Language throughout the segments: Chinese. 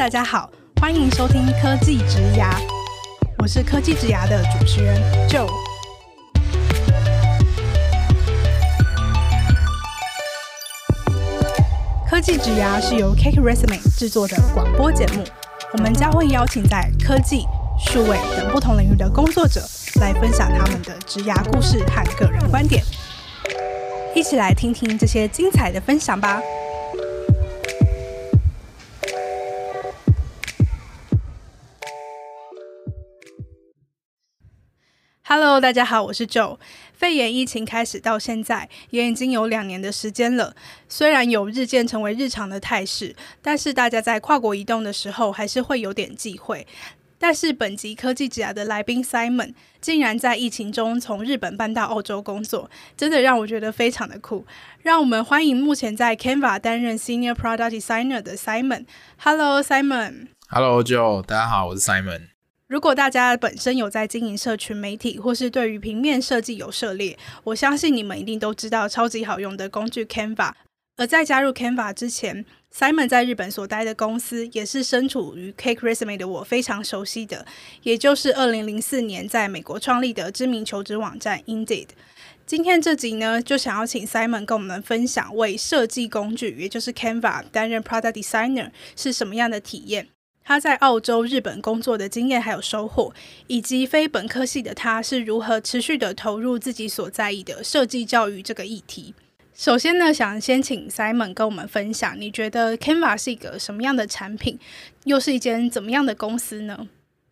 大家好，欢迎收听科技职涯，我是科技职涯的主持人 Joe。科技职涯是由 Cake Resume 制作的广播节目，我们将会邀请在科技、数位等不同领域的工作者来分享他们的职牙故事和个人观点，一起来听听这些精彩的分享吧。Hello，大家好，我是 Joe。肺炎疫情开始到现在，也已经有两年的时间了。虽然有日渐成为日常的态势，但是大家在跨国移动的时候，还是会有点忌讳。但是本集科技职涯的来宾 Simon，竟然在疫情中从日本搬到澳洲工作，真的让我觉得非常的酷。让我们欢迎目前在 Canva 担任 Senior Product Designer 的 Simon。Hello，Simon。Hello，Joe。大家好，我是 Simon。如果大家本身有在经营社群媒体，或是对于平面设计有涉猎，我相信你们一定都知道超级好用的工具 Canva。而在加入 Canva 之前，Simon 在日本所待的公司也是身处于 Cake Resume 的我非常熟悉的，也就是二零零四年在美国创立的知名求职网站 Indeed。今天这集呢，就想要请 Simon 跟我们分享为设计工具，也就是 Canva 担任 Product Designer 是什么样的体验。他在澳洲、日本工作的经验还有收获，以及非本科系的他是如何持续的投入自己所在意的设计教育这个议题。首先呢，想先请 Simon 跟我们分享，你觉得 Canva 是一个什么样的产品，又是一间怎么样的公司呢？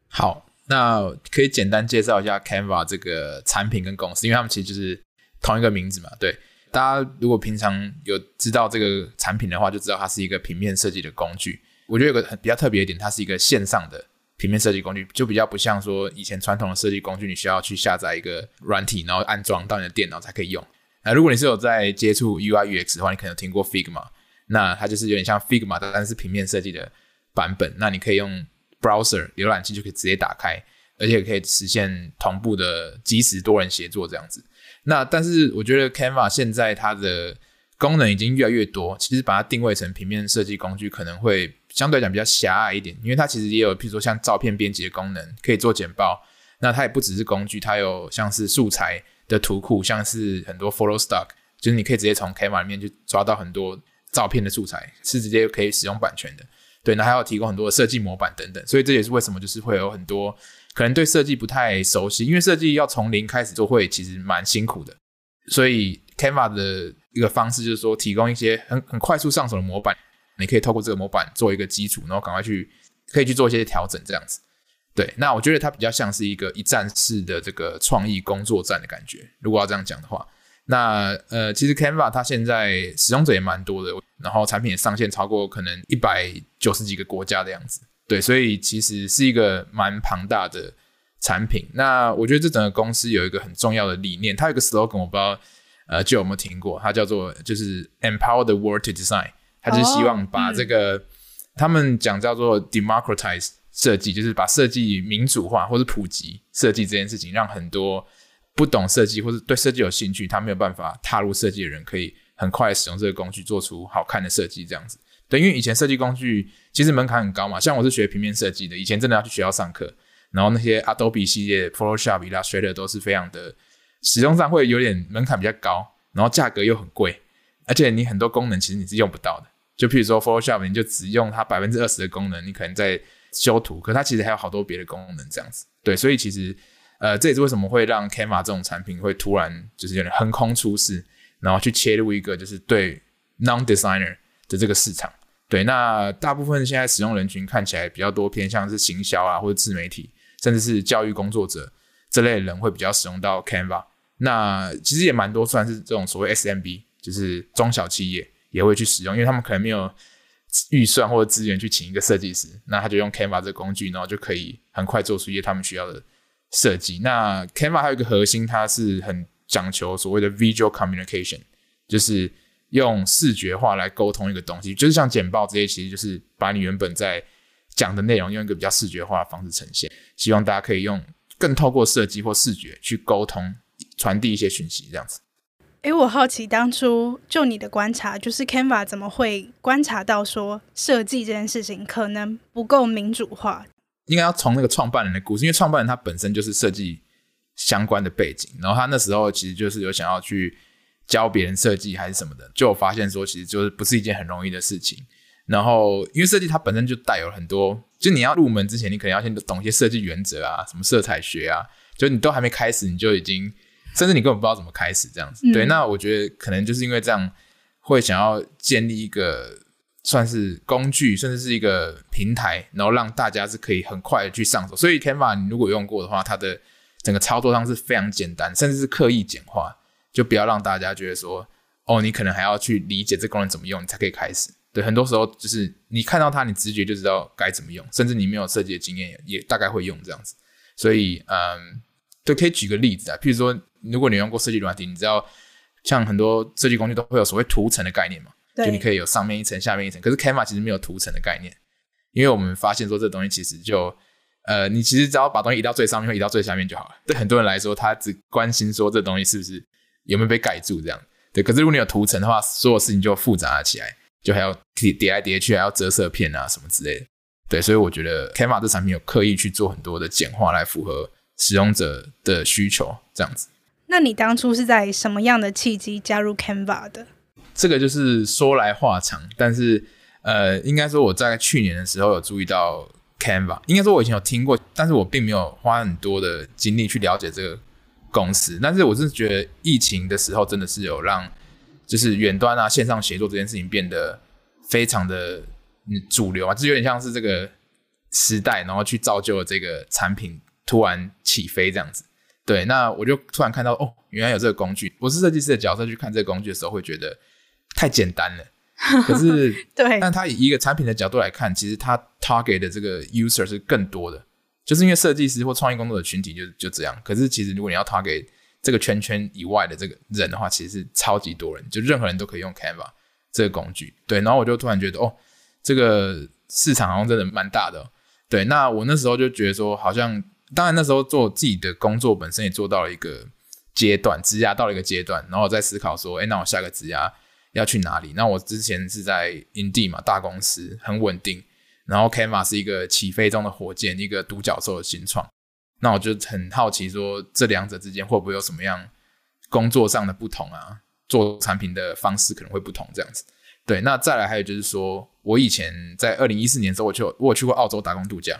好，那可以简单介绍一下 Canva 这个产品跟公司，因为他们其实就是同一个名字嘛。对，大家如果平常有知道这个产品的话，就知道它是一个平面设计的工具。我觉得有个很比较特别一点，它是一个线上的平面设计工具，就比较不像说以前传统的设计工具，你需要去下载一个软体，然后安装到你的电脑才可以用。那如果你是有在接触 UI UX 的话，你可能听过 Figma，那它就是有点像 Figma，但是平面设计的版本。那你可以用 browser 浏览器就可以直接打开，而且可以实现同步的即时多人协作这样子。那但是我觉得 Canva 现在它的功能已经越来越多，其实把它定位成平面设计工具可能会。相对来讲比较狭隘一点，因为它其实也有，譬如说像照片编辑的功能，可以做简报。那它也不只是工具，它有像是素材的图库，像是很多 photo stock，就是你可以直接从 Canva 里面去抓到很多照片的素材，是直接可以使用版权的。对，那还有提供很多的设计模板等等。所以这也是为什么就是会有很多可能对设计不太熟悉，因为设计要从零开始做会其实蛮辛苦的。所以 Canva 的一个方式就是说，提供一些很很快速上手的模板。你可以透过这个模板做一个基础，然后赶快去可以去做一些调整，这样子。对，那我觉得它比较像是一个一站式的这个创意工作站的感觉。如果要这样讲的话，那呃，其实 Canva 它现在使用者也蛮多的，然后产品也上线超过可能一百九十几个国家的样子。对，所以其实是一个蛮庞大的产品。那我觉得这整个公司有一个很重要的理念，它有一个 slogan，我不知道呃就有没有听过，它叫做就是 Empower the world to design。他就是希望把这个，哦嗯、他们讲叫做 democratize 设计，就是把设计民主化或者普及设计这件事情，让很多不懂设计或者对设计有兴趣，他没有办法踏入设计的人，可以很快使用这个工具做出好看的设计。这样子，对，因为以前设计工具其实门槛很高嘛，像我是学平面设计的，以前真的要去学校上课，然后那些 Adobe 系列、Photoshop、Illustrator 都是非常的使用上会有点门槛比较高，然后价格又很贵。而且你很多功能其实你是用不到的，就譬如说 Photoshop，你就只用它百分之二十的功能，你可能在修图，可它其实还有好多别的功能这样子。对，所以其实呃，这也是为什么会让 Canva 这种产品会突然就是有点横空出世，然后去切入一个就是对 non-designer 的这个市场。对，那大部分现在使用人群看起来比较多偏向是行销啊，或者自媒体，甚至是教育工作者这类人会比较使用到 Canva。那其实也蛮多算是这种所谓 SMB。就是中小企业也会去使用，因为他们可能没有预算或者资源去请一个设计师，那他就用 Canva 这个工具，然后就可以很快做出一些他们需要的设计。那 Canva 还有一个核心，它是很讲求所谓的 visual communication，就是用视觉化来沟通一个东西，就是像简报这些，其实就是把你原本在讲的内容用一个比较视觉化的方式呈现。希望大家可以用更透过设计或视觉去沟通、传递一些讯息，这样子。诶，我好奇当初就你的观察，就是 Canva 怎么会观察到说设计这件事情可能不够民主化？应该要从那个创办人的故事，因为创办人他本身就是设计相关的背景，然后他那时候其实就是有想要去教别人设计还是什么的，就发现说其实就是不是一件很容易的事情。然后因为设计它本身就带有很多，就你要入门之前，你可能要先懂一些设计原则啊，什么色彩学啊，就你都还没开始，你就已经。甚至你根本不知道怎么开始这样子，嗯、对，那我觉得可能就是因为这样，会想要建立一个算是工具，甚至是一个平台，然后让大家是可以很快的去上手。所以 Canva 你如果用过的话，它的整个操作上是非常简单，甚至是刻意简化，就不要让大家觉得说，哦，你可能还要去理解这功能怎么用，你才可以开始。对，很多时候就是你看到它，你直觉就知道该怎么用，甚至你没有设计的经验也，也大概会用这样子。所以，嗯，就可以举个例子啊，譬如说。如果你用过设计软体，你知道像很多设计工具都会有所谓图层的概念嘛？对，就你可以有上面一层、下面一层。可是 Canva 其实没有图层的概念，因为我们发现说这东西其实就呃，你其实只要把东西移到最上面或移到最下面就好了。对很多人来说，他只关心说这东西是不是有没有被盖住这样。对，可是如果你有图层的话，所有事情就复杂了起来，就还要叠叠来叠去，还要折色片啊什么之类的。对，所以我觉得 Canva 这产品有刻意去做很多的简化来符合使用者的需求，这样子。那你当初是在什么样的契机加入 Canva 的？这个就是说来话长，但是呃，应该说我在去年的时候有注意到 Canva，应该说我以前有听过，但是我并没有花很多的精力去了解这个公司。但是我是觉得疫情的时候真的是有让就是远端啊线上协作这件事情变得非常的主流啊，就有点像是这个时代，然后去造就了这个产品突然起飞这样子。对，那我就突然看到哦，原来有这个工具。我是设计师的角色去看这个工具的时候，会觉得太简单了。可是，对，但他以一个产品的角度来看，其实他 target 的这个 user 是更多的，就是因为设计师或创意工作的群体就就这样。可是，其实如果你要 target 这个圈圈以外的这个人的话，其实是超级多人，就任何人都可以用 Canva 这个工具。对，然后我就突然觉得哦，这个市场好像真的蛮大的。对，那我那时候就觉得说，好像。当然，那时候做自己的工作本身也做到了一个阶段，职涯到了一个阶段，然后在思考说，哎，那我下个职涯要去哪里？那我之前是在 Indeed 嘛，大公司很稳定，然后 Canva 是一个起飞中的火箭，一个独角兽的新创。那我就很好奇说，这两者之间会不会有什么样工作上的不同啊？做产品的方式可能会不同，这样子。对，那再来还有就是说，我以前在二零一四年的时候，我就我有去过澳洲打工度假。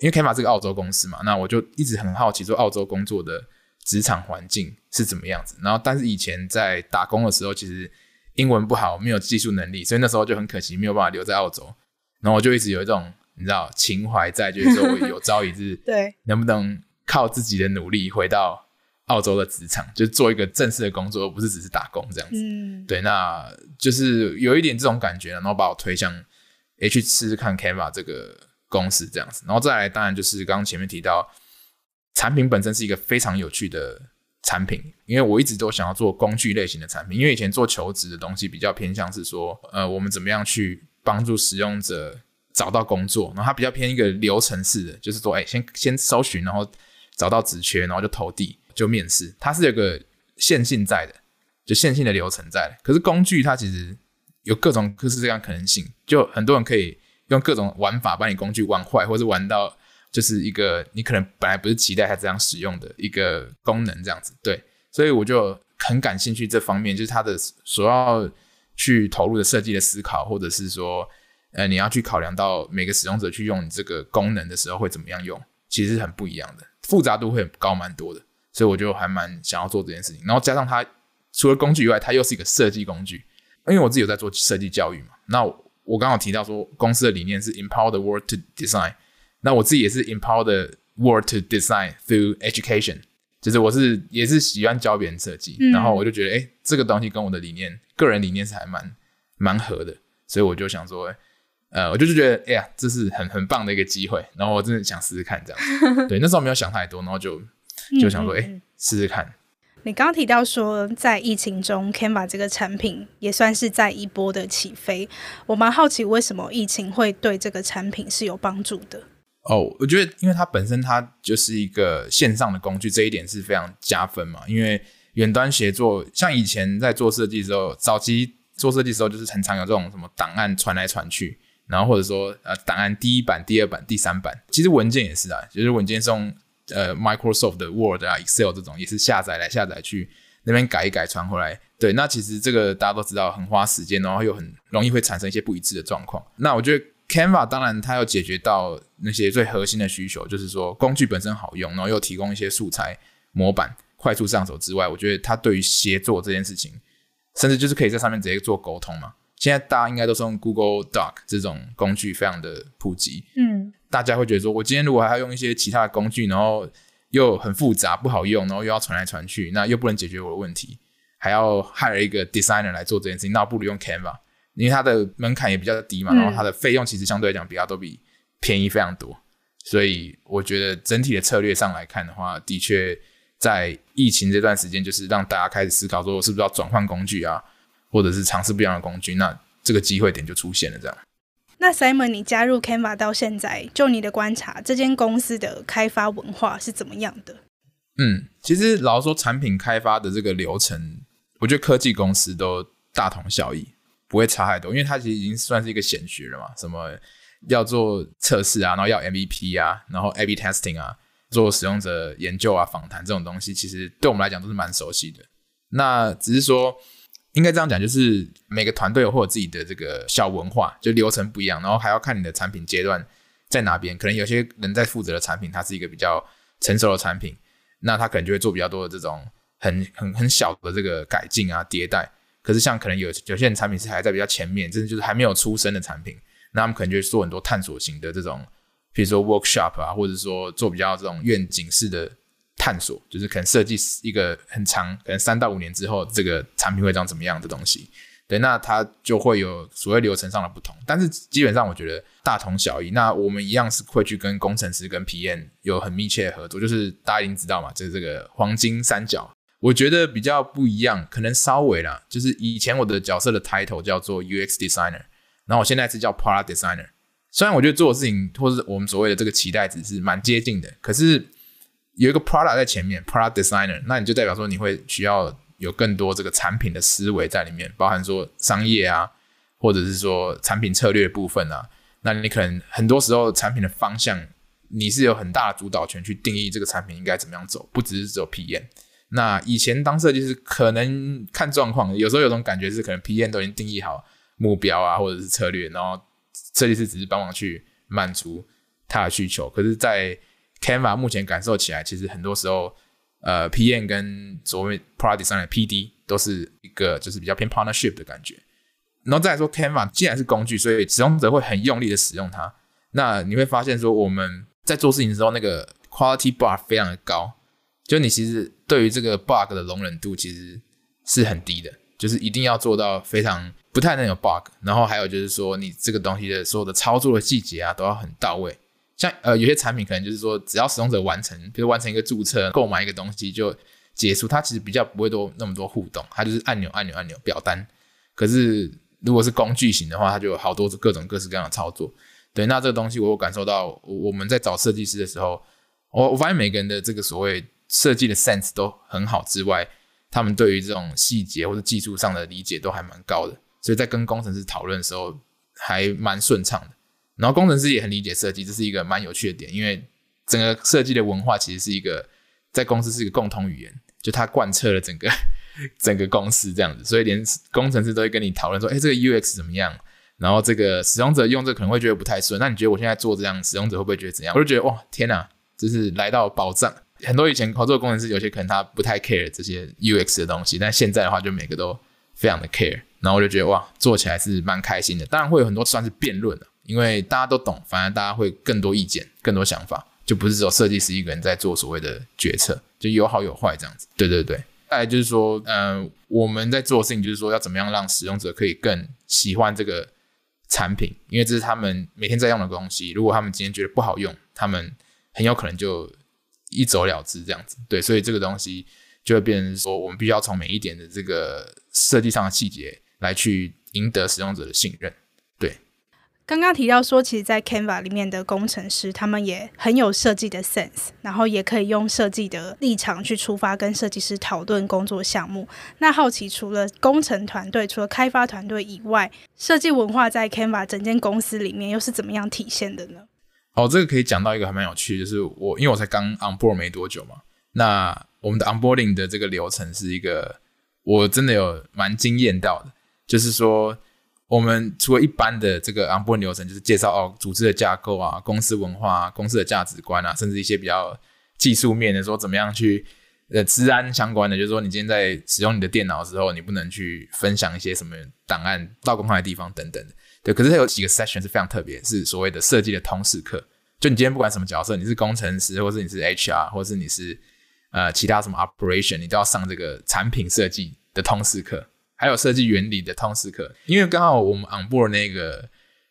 因为 Canva 是个澳洲公司嘛，那我就一直很好奇，说澳洲工作的职场环境是怎么样子。然后，但是以前在打工的时候，其实英文不好，没有技术能力，所以那时候就很可惜，没有办法留在澳洲。然后我就一直有一种你知道情怀在，就是说我有朝一日 对能不能靠自己的努力回到澳洲的职场，就是做一个正式的工作，而不是只是打工这样子。嗯，对，那就是有一点这种感觉，然后把我推向诶去试试看 Canva 这个。公司这样子，然后再来，当然就是刚刚前面提到，产品本身是一个非常有趣的产品，因为我一直都想要做工具类型的产品，因为以前做求职的东西比较偏向是说，呃，我们怎么样去帮助使用者找到工作，然后它比较偏一个流程式的，就是说，哎，先先搜寻，然后找到职缺，然后就投递，就面试，它是有个线性在的，就线性的流程在。可是工具它其实有各种各式各样可能性，就很多人可以。用各种玩法把你工具玩坏，或者玩到就是一个你可能本来不是期待它这样使用的一个功能这样子，对，所以我就很感兴趣这方面，就是它的所要去投入的设计的思考，或者是说，呃，你要去考量到每个使用者去用你这个功能的时候会怎么样用，其实是很不一样的，复杂度会高蛮多的，所以我就还蛮想要做这件事情。然后加上它除了工具以外，它又是一个设计工具，因为我自己有在做设计教育嘛，那我。我刚好提到说，公司的理念是 empower the world to design。那我自己也是 empower the world to design through education，就是我是也是喜欢教别人设计，嗯、然后我就觉得，哎，这个东西跟我的理念、个人理念是还蛮蛮合的，所以我就想说，呃，我就是觉得，哎呀，这是很很棒的一个机会，然后我真的想试试看这样。对，那时候没有想太多，然后就就想说，哎，试试看。你刚刚提到说，在疫情中，Canva 这个产品也算是在一波的起飞。我蛮好奇，为什么疫情会对这个产品是有帮助的？哦，我觉得，因为它本身它就是一个线上的工具，这一点是非常加分嘛。因为远端协作，像以前在做设计的时候，早期做设计的时候就是很常有这种什么档案传来传去，然后或者说呃档案第一版、第二版、第三版，其实文件也是啊，就是文件是用呃 Microsoft 的 Word 啊、Excel 这种也是下载来下载去那边改一改传回来。对，那其实这个大家都知道很花时间，然后又很容易会产生一些不一致的状况。那我觉得 Canva 当然它要解决到那些最核心的需求，就是说工具本身好用，然后又提供一些素材模板。快速上手之外，我觉得它对于协作这件事情，甚至就是可以在上面直接做沟通嘛。现在大家应该都是用 Google Doc 这种工具，非常的普及。嗯，大家会觉得说，我今天如果还要用一些其他的工具，然后又很复杂不好用，然后又要传来传去，那又不能解决我的问题，还要 hire 一个 designer 来做这件事情，那不如用 Canva，因为它的门槛也比较低嘛，然后它的费用其实相对来讲比较都比便宜非常多。所以我觉得整体的策略上来看的话，的确。在疫情这段时间，就是让大家开始思考说，是不是要转换工具啊，或者是尝试不一样的工具，那这个机会点就出现了。这样。那 Simon，你加入 Canva 到现在，就你的观察，这间公司的开发文化是怎么样的？嗯，其实老实说，产品开发的这个流程，我觉得科技公司都大同小异，不会差太多，因为它其实已经算是一个显学了嘛。什么要做测试啊，然后要 MVP 啊，然后 A/B testing 啊。做使用者研究啊、访谈这种东西，其实对我们来讲都是蛮熟悉的。那只是说，应该这样讲，就是每个团队或者自己的这个小文化，就流程不一样，然后还要看你的产品阶段在哪边。可能有些人在负责的产品，它是一个比较成熟的产品，那他可能就会做比较多的这种很很很小的这个改进啊、迭代。可是像可能有有些人产品是还在比较前面，真的就是还没有出生的产品，那他们可能就会做很多探索型的这种。比如说 workshop 啊，或者说做比较这种愿景式的探索，就是可能设计一个很长，可能三到五年之后这个产品会长怎么样的东西，对，那它就会有所谓流程上的不同，但是基本上我觉得大同小异。那我们一样是会去跟工程师跟 PM 有很密切的合作，就是大家已经知道嘛，就是这个黄金三角。我觉得比较不一样，可能稍微啦，就是以前我的角色的 title 叫做 UX designer，然后我现在是叫 product designer。虽然我觉得做的事情，或是我们所谓的这个期待值是蛮接近的，可是有一个 product 在前面，product designer，那你就代表说你会需要有更多这个产品的思维在里面，包含说商业啊，或者是说产品策略部分啊。那你可能很多时候产品的方向，你是有很大的主导权去定义这个产品应该怎么样走，不只是只有 PM。那以前当设计师可能看状况，有时候有种感觉是可能 PM 都已经定义好目标啊，或者是策略，然后。设计师只是帮忙去满足他的需求，可是，在 Canva 目前感受起来，其实很多时候，呃，PM 跟所谓 Product Designer PD 都是一个就是比较偏 partnership 的感觉。然后再来说，Canva 既然是工具，所以使用者会很用力的使用它。那你会发现说，我们在做事情的时候，那个 quality bar 非常的高，就你其实对于这个 bug 的容忍度其实是很低的，就是一定要做到非常。不太能有 bug，然后还有就是说，你这个东西的所有的操作的细节啊，都要很到位。像呃，有些产品可能就是说，只要使用者完成，比如完成一个注册、购买一个东西就结束，它其实比较不会多那么多互动，它就是按钮、按钮、按钮、表单。可是如果是工具型的话，它就有好多各种各式各样的操作。对，那这个东西我有感受到，我们在找设计师的时候，我我发现每个人的这个所谓设计的 sense 都很好之外，他们对于这种细节或者技术上的理解都还蛮高的。所以在跟工程师讨论的时候还蛮顺畅的，然后工程师也很理解设计，这是一个蛮有趣的点，因为整个设计的文化其实是一个在公司是一个共同语言，就它贯彻了整个 整个公司这样子，所以连工程师都会跟你讨论说，哎，这个 UX 怎么样？然后这个使用者用这可能会觉得不太顺，那你觉得我现在做这样，使用者会不会觉得怎样？我就觉得哇，天哪，这是来到宝藏。很多以前合作的工程师有些可能他不太 care 这些 UX 的东西，但现在的话就每个都非常的 care。然后我就觉得哇，做起来是蛮开心的。当然会有很多算是辩论的，因为大家都懂，反而大家会更多意见、更多想法，就不是只有设计师一个人在做所谓的决策，就有好有坏这样子。对对对。再来就是说，嗯、我们在做的事情就是说，要怎么样让使用者可以更喜欢这个产品，因为这是他们每天在用的东西。如果他们今天觉得不好用，他们很有可能就一走了之这样子。对，所以这个东西就会变成说，我们必须要从每一点的这个设计上的细节。来去赢得使用者的信任。刚刚提到说，其实，在 Canva 里面的工程师，他们也很有设计的 sense，然后也可以用设计的立场去出发，跟设计师讨论工作项目。那好奇，除了工程团队，除了开发团队以外，设计文化在 Canva 整间公司里面又是怎么样体现的呢？哦，这个可以讲到一个还蛮有趣，就是我因为我才刚 on board 没多久嘛，那我们的 onboarding 的这个流程是一个我真的有蛮惊艳到的，就是说。我们除了一般的这个 on board 流程，就是介绍哦组织的架构啊、公司文化啊、公司的价值观啊，甚至一些比较技术面的，说怎么样去呃资安相关的，就是说你今天在使用你的电脑的时候，你不能去分享一些什么档案到公开的地方等等的。对，可是它有几个 session 是非常特别，是所谓的设计的通识课。就你今天不管什么角色，你是工程师，或是你是 HR，或是你是呃其他什么 operation，你都要上这个产品设计的通识课。还有设计原理的通识课，因为刚好我们 on board 那个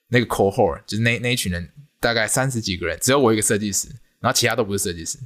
那个 cohort 就是那那一群人，大概三十几个人，只有我一个设计师，然后其他都不是设计师，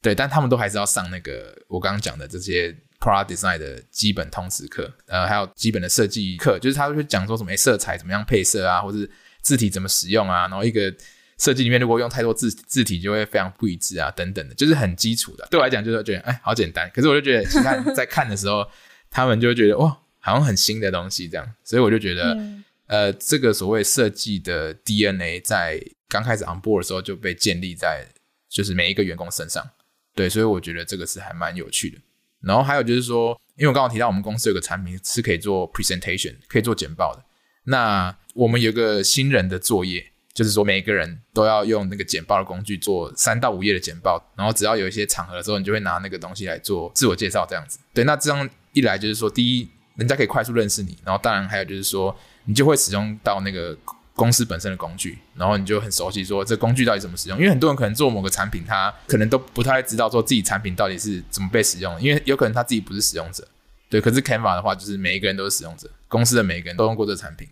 对，但他们都还是要上那个我刚刚讲的这些 product design 的基本通识课，呃，还有基本的设计课，就是他会讲说什么色彩怎么样配色啊，或是字体怎么使用啊，然后一个设计里面如果用太多字字体就会非常不一致啊，等等的，就是很基础的。对我来讲就是觉得哎好简单，可是我就觉得其他人在看的时候，他们就会觉得哇。好像很新的东西这样，所以我就觉得，嗯、呃，这个所谓设计的 DNA 在刚开始 on board 的时候就被建立在就是每一个员工身上，对，所以我觉得这个是还蛮有趣的。然后还有就是说，因为我刚刚提到我们公司有个产品是可以做 presentation，可以做简报的。那我们有个新人的作业，就是说每一个人都要用那个简报的工具做三到五页的简报，然后只要有一些场合的时候，你就会拿那个东西来做自我介绍这样子。对，那这样一来就是说，第一。人家可以快速认识你，然后当然还有就是说，你就会使用到那个公司本身的工具，然后你就很熟悉说这工具到底怎么使用。因为很多人可能做某个产品，他可能都不太知道说自己产品到底是怎么被使用，因为有可能他自己不是使用者。对，可是 Canva 的话，就是每一个人都是使用者，公司的每一个人都用过这个产品，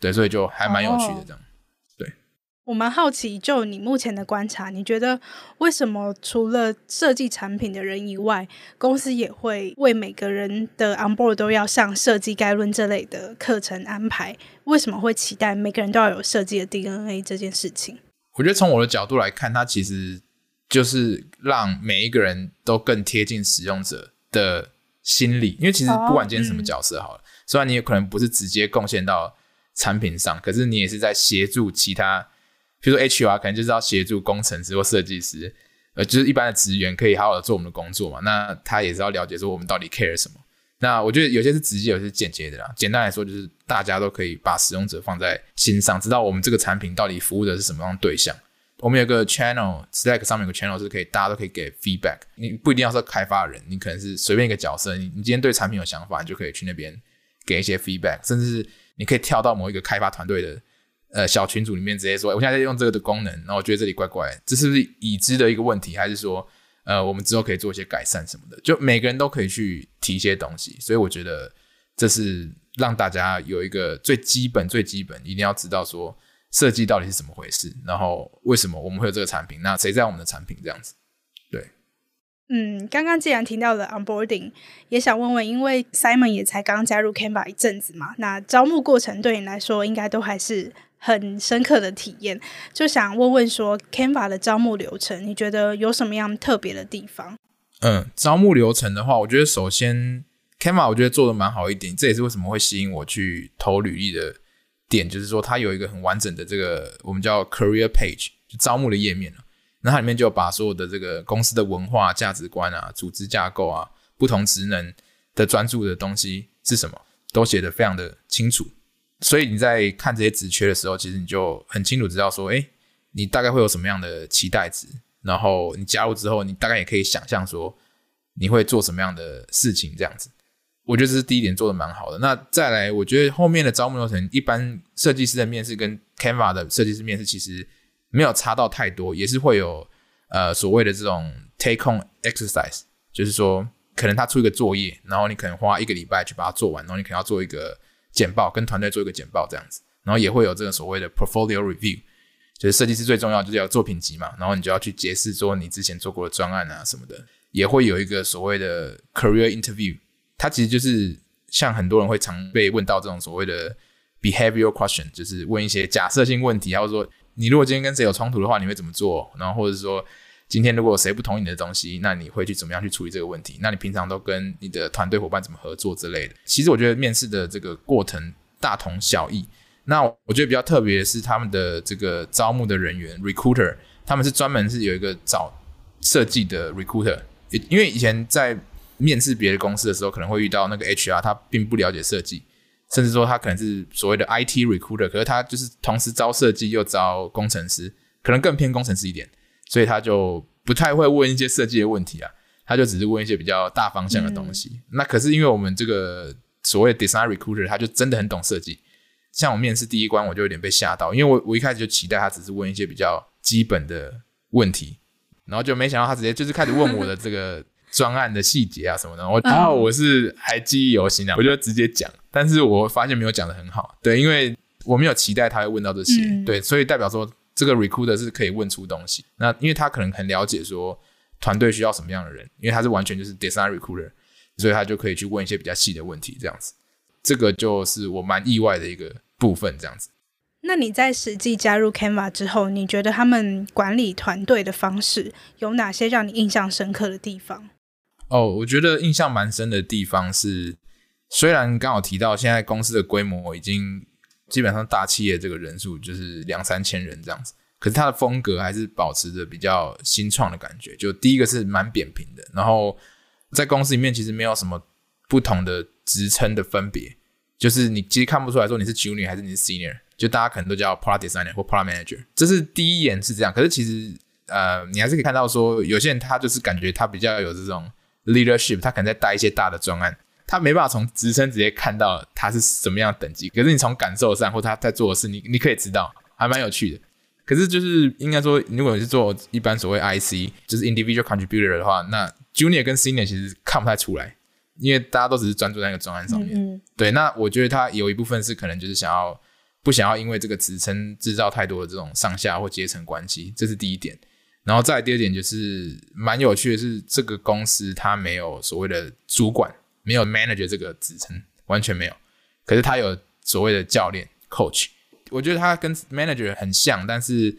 对，所以就还蛮有趣的这样。Oh. 我蛮好奇，就你目前的观察，你觉得为什么除了设计产品的人以外，公司也会为每个人的 onboard 都要上设计概论这类的课程安排？为什么会期待每个人都要有设计的 DNA 这件事情？我觉得从我的角度来看，它其实就是让每一个人都更贴近使用者的心理，因为其实不管今天什么角色好了，哦嗯、虽然你有可能不是直接贡献到产品上，可是你也是在协助其他。比如说 HR 可能就是要协助工程师或设计师，呃，就是一般的职员可以好好的做我们的工作嘛。那他也是要了解说我们到底 care 什么。那我觉得有些是直接，有些是间接的啦。简单来说，就是大家都可以把使用者放在心上，知道我们这个产品到底服务的是什么样的对象。我们有个 channel，Slack 上面有个 channel 是可以大家都可以给 feedback。你不一定要是开发人，你可能是随便一个角色，你你今天对产品有想法，你就可以去那边给一些 feedback，甚至是你可以跳到某一个开发团队的。呃，小群组里面直接说，我现在在用这个的功能，然后我觉得这里怪怪，这是不是已知的一个问题，还是说，呃，我们之后可以做一些改善什么的？就每个人都可以去提一些东西，所以我觉得这是让大家有一个最基本、最基本，一定要知道说设计到底是怎么回事，然后为什么我们会有这个产品，那谁在我们的产品这样子？对，嗯，刚刚既然提到了 onboarding，也想问问，因为 Simon 也才刚加入 Canva 一阵子嘛，那招募过程对你来说应该都还是。很深刻的体验，就想问问说，Canva 的招募流程，你觉得有什么样特别的地方？嗯，招募流程的话，我觉得首先 Canva 我觉得做的蛮好一点，这也是为什么会吸引我去投履历的点，就是说它有一个很完整的这个我们叫 Career Page，就招募的页面，那它里面就把所有的这个公司的文化、价值观啊、组织架构啊、不同职能的专注的东西是什么，都写得非常的清楚。所以你在看这些职缺的时候，其实你就很清楚知道说，诶，你大概会有什么样的期待值，然后你加入之后，你大概也可以想象说，你会做什么样的事情，这样子。我觉得这是第一点做的蛮好的。那再来，我觉得后面的招募流程，一般设计师的面试跟 Canva 的设计师面试其实没有差到太多，也是会有呃所谓的这种 take on exercise，就是说可能他出一个作业，然后你可能花一个礼拜去把它做完，然后你可能要做一个。简报跟团队做一个简报这样子，然后也会有这个所谓的 portfolio review，就是设计师最重要就是要作品集嘛，然后你就要去解释说你之前做过的专案啊什么的，也会有一个所谓的 career interview，它其实就是像很多人会常被问到这种所谓的 behavior question，就是问一些假设性问题，或者说你如果今天跟谁有冲突的话，你会怎么做？然后或者说今天如果谁不同意你的东西，那你会去怎么样去处理这个问题？那你平常都跟你的团队伙伴怎么合作之类的？其实我觉得面试的这个过程大同小异。那我觉得比较特别的是他们的这个招募的人员 recruiter，他们是专门是有一个找设计的 recruiter，因为以前在面试别的公司的时候，可能会遇到那个 HR，他并不了解设计，甚至说他可能是所谓的 IT recruiter，可是他就是同时招设计又招工程师，可能更偏工程师一点，所以他就不太会问一些设计的问题啊，他就只是问一些比较大方向的东西。嗯、那可是因为我们这个所谓的 design recruiter，他就真的很懂设计。像我面试第一关，我就有点被吓到，因为我我一开始就期待他只是问一些比较基本的问题，然后就没想到他直接就是开始问我的这个专案的细节啊什么的。我然后我是还记忆犹新啊，我就直接讲，但是我发现没有讲的很好，对，因为我没有期待他会问到这些，嗯、对，所以代表说这个 recruiter 是可以问出东西。那因为他可能很了解说团队需要什么样的人，因为他是完全就是 design recruiter，所以他就可以去问一些比较细的问题，这样子，这个就是我蛮意外的一个。部分这样子，那你在实际加入 Canva 之后，你觉得他们管理团队的方式有哪些让你印象深刻的地方？哦，我觉得印象蛮深的地方是，虽然刚好提到现在公司的规模已经基本上大企业这个人数就是两三千人这样子，可是它的风格还是保持着比较新创的感觉。就第一个是蛮扁平的，然后在公司里面其实没有什么不同的职称的分别。就是你其实看不出来说你是 junior 还是你是 senior，就大家可能都叫 product designer 或 product manager，这是第一眼是这样。可是其实呃，你还是可以看到说，有些人他就是感觉他比较有这种 leadership，他可能在带一些大的专案，他没办法从职称直接看到他是什么样的等级。可是你从感受上或他在做的事，你你可以知道，还蛮有趣的。可是就是应该说，如果你是做一般所谓 IC，就是 individual contributor 的话，那 junior 跟 senior 其实看不太出来。因为大家都只是专注在那个专案上面，嗯嗯对。那我觉得他有一部分是可能就是想要不想要因为这个职称制造太多的这种上下或阶层关系，这是第一点。然后再来第二点就是蛮有趣的是，这个公司它没有所谓的主管，没有 manager 这个职称，完全没有。可是他有所谓的教练 coach，我觉得他跟 manager 很像，但是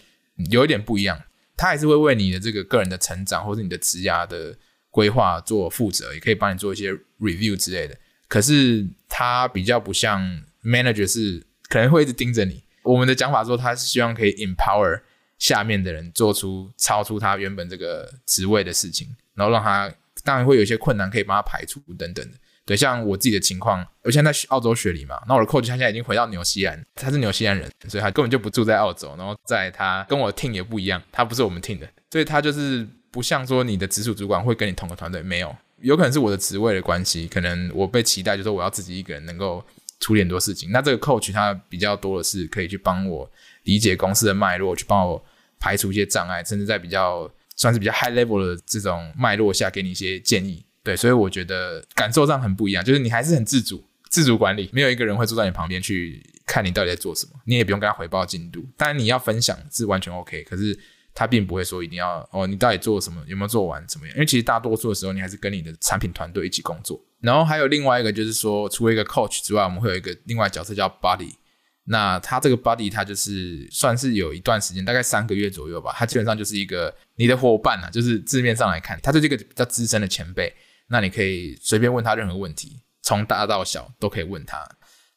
有一点不一样。他还是会为你的这个个人的成长或者你的职涯的。规划做负责，也可以帮你做一些 review 之类的。可是他比较不像 manager，是可能会一直盯着你。我们的讲法说，他是希望可以 empower 下面的人做出超出他原本这个职位的事情，然后让他当然会有一些困难可以帮他排除等等的。对，像我自己的情况，我现在在澳洲学理嘛，那我的 coach 他现在已经回到纽西兰，他是纽西兰人，所以他根本就不住在澳洲。然后在他跟我 team 也不一样，他不是我们 team 的，所以他就是。不像说你的直属主管会跟你同个团队，没有，有可能是我的职位的关系，可能我被期待就是我要自己一个人能够处理很多事情。那这个 coach 他比较多的是可以去帮我理解公司的脉络，去帮我排除一些障碍，甚至在比较算是比较 high level 的这种脉络下给你一些建议。对，所以我觉得感受上很不一样，就是你还是很自主、自主管理，没有一个人会坐在你旁边去看你到底在做什么，你也不用跟他回报进度。当然你要分享是完全 OK，可是。他并不会说一定要哦，你到底做什么，有没有做完，怎么样？因为其实大多数的时候，你还是跟你的产品团队一起工作。然后还有另外一个，就是说，除了一个 coach 之外，我们会有一个另外角色叫 buddy。那他这个 buddy，他就是算是有一段时间，大概三个月左右吧。他基本上就是一个你的伙伴啊，就是字面上来看，他就是一个比较资深的前辈。那你可以随便问他任何问题，从大到小都可以问他。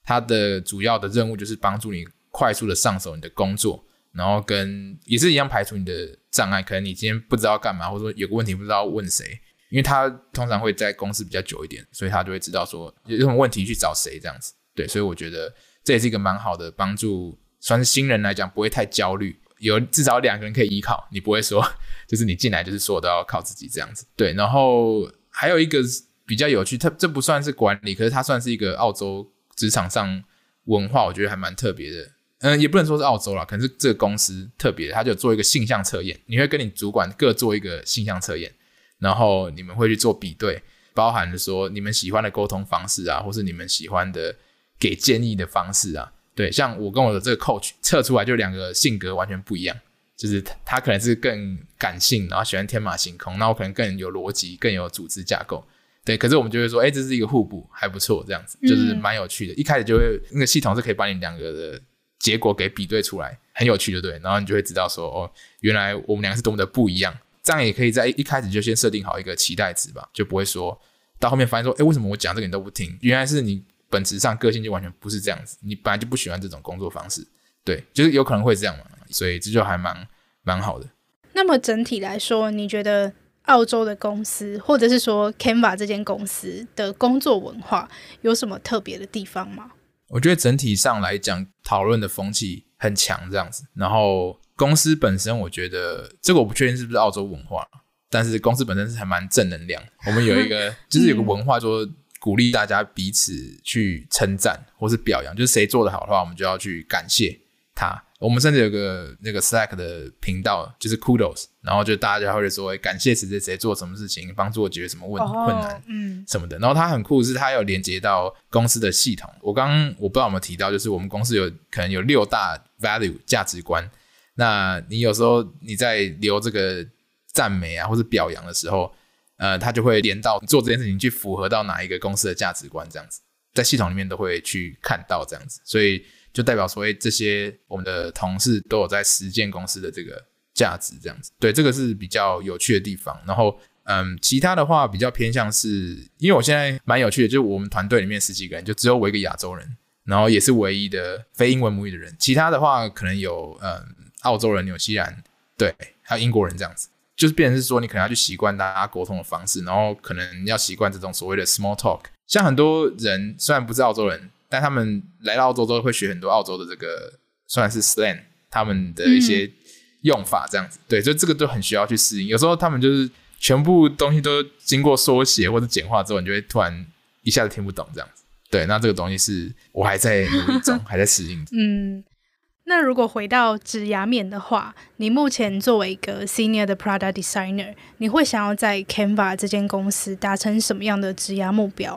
他的主要的任务就是帮助你快速的上手你的工作。然后跟也是一样排除你的障碍，可能你今天不知道干嘛，或者说有个问题不知道问谁，因为他通常会在公司比较久一点，所以他就会知道说有什么问题去找谁这样子。对，所以我觉得这也是一个蛮好的帮助，算是新人来讲不会太焦虑，有至少两个人可以依靠，你不会说 就是你进来就是所有都要靠自己这样子。对，然后还有一个比较有趣，它这不算是管理，可是它算是一个澳洲职场上文化，我觉得还蛮特别的。嗯，也不能说是澳洲啦，可能是这个公司特别，他就做一个性向测验，你会跟你主管各做一个性向测验，然后你们会去做比对，包含说你们喜欢的沟通方式啊，或是你们喜欢的给建议的方式啊。对，像我跟我的这个 coach 测出来就两个性格完全不一样，就是他可能是更感性，然后喜欢天马行空，那我可能更有逻辑，更有组织架构。对，可是我们就会说，哎，这是一个互补，还不错，这样子就是蛮有趣的。一开始就会那个系统是可以把你两个的结果给比对出来，很有趣就，对。然后你就会知道说，哦，原来我们两个是多么的不一样。这样也可以在一开始就先设定好一个期待值吧，就不会说到后面发现说，哎，为什么我讲这个你都不听？原来是你本质上个性就完全不是这样子，你本来就不喜欢这种工作方式。对，就是有可能会这样嘛，所以这就还蛮蛮好的。那么整体来说，你觉得？澳洲的公司，或者是说 Canva 这间公司的工作文化有什么特别的地方吗？我觉得整体上来讲，讨论的风气很强，这样子。然后公司本身，我觉得这个我不确定是不是澳洲文化，但是公司本身是还蛮正能量。我们有一个，就是有个文化，说鼓励大家彼此去称赞或是表扬，就是谁做的好的话，我们就要去感谢他。我们甚至有个那个 Slack 的频道，就是 Kudos，然后就大家会说感谢谁谁谁做什么事情，帮助我解决什么问题、oh, 困难，嗯，什么的。然后它很酷，是它有连接到公司的系统。我刚刚我不知道有没有提到，就是我们公司有可能有六大 value 价值观。那你有时候你在留这个赞美啊或者表扬的时候，呃，它就会连到做这件事情去符合到哪一个公司的价值观，这样子，在系统里面都会去看到这样子，所以。就代表说，哎，这些我们的同事都有在实践公司的这个价值，这样子。对，这个是比较有趣的地方。然后，嗯，其他的话比较偏向是，因为我现在蛮有趣的，就是我们团队里面十几个人，就只有我一个亚洲人，然后也是唯一的非英文母语的人。其他的话可能有，嗯，澳洲人、纽西兰，对，还有英国人这样子。就是变成是说，你可能要去习惯大家沟通的方式，然后可能要习惯这种所谓的 small talk。像很多人虽然不是澳洲人。但他们来到澳洲之后会学很多澳洲的这个算是 slang，他们的一些用法这样子，嗯、对，所以这个都很需要去适应。有时候他们就是全部东西都经过缩写或者简化之后，你就会突然一下子听不懂这样子。对，那这个东西是我还在努力中，还在适应。嗯，那如果回到职涯面的话，你目前作为一个 senior 的 product designer，你会想要在 Canva 这间公司达成什么样的职涯目标？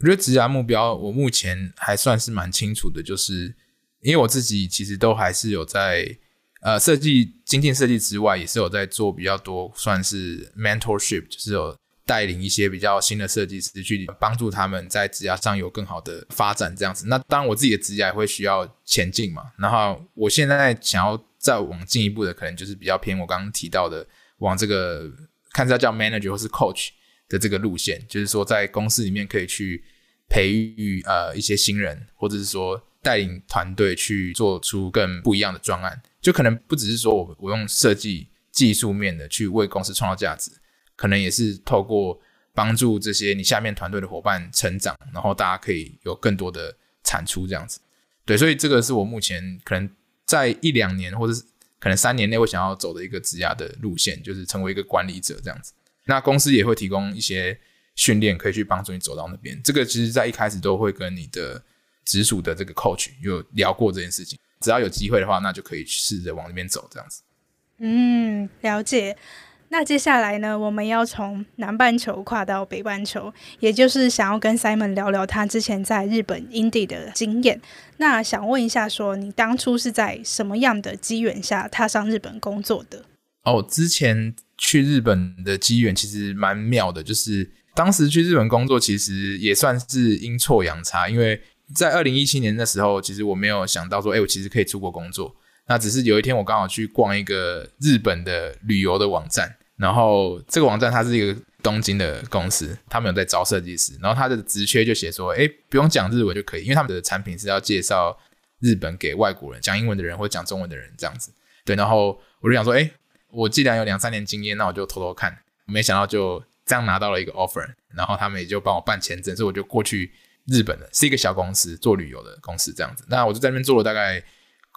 我觉得职涯目标，我目前还算是蛮清楚的，就是因为我自己其实都还是有在呃设计精进设计之外，也是有在做比较多算是 mentorship，就是有带领一些比较新的设计师去帮助他们在职涯上有更好的发展这样子。那当然我自己的职涯也会需要前进嘛，然后我现在想要再往进一步的，可能就是比较偏我刚刚提到的，往这个看是要叫 manager 或是 coach。的这个路线，就是说在公司里面可以去培育呃一些新人，或者是说带领团队去做出更不一样的专案，就可能不只是说我我用设计技术面的去为公司创造价值，可能也是透过帮助这些你下面团队的伙伴成长，然后大家可以有更多的产出这样子。对，所以这个是我目前可能在一两年或者是可能三年内我想要走的一个职涯的路线，就是成为一个管理者这样子。那公司也会提供一些训练，可以去帮助你走到那边。这个其实，在一开始都会跟你的直属的这个 coach 有聊过这件事情。只要有机会的话，那就可以试着往那边走，这样子。嗯，了解。那接下来呢，我们要从南半球跨到北半球，也就是想要跟 Simon 聊聊他之前在日本 Indie 的经验。那想问一下说，说你当初是在什么样的机缘下踏上日本工作的？哦，之前去日本的机缘其实蛮妙的，就是当时去日本工作，其实也算是阴错阳差，因为在二零一七年的时候，其实我没有想到说，哎，我其实可以出国工作。那只是有一天我刚好去逛一个日本的旅游的网站，然后这个网站它是一个东京的公司，他们有在招设计师，然后他的职缺就写说，哎，不用讲日文就可以，因为他们的产品是要介绍日本给外国人，讲英文的人或讲中文的人这样子。对，然后我就想说，哎。我既然有两三年经验，那我就偷偷看。没想到就这样拿到了一个 offer，然后他们也就帮我办签证，所以我就过去日本了。是一个小公司，做旅游的公司这样子。那我就在那边做了大概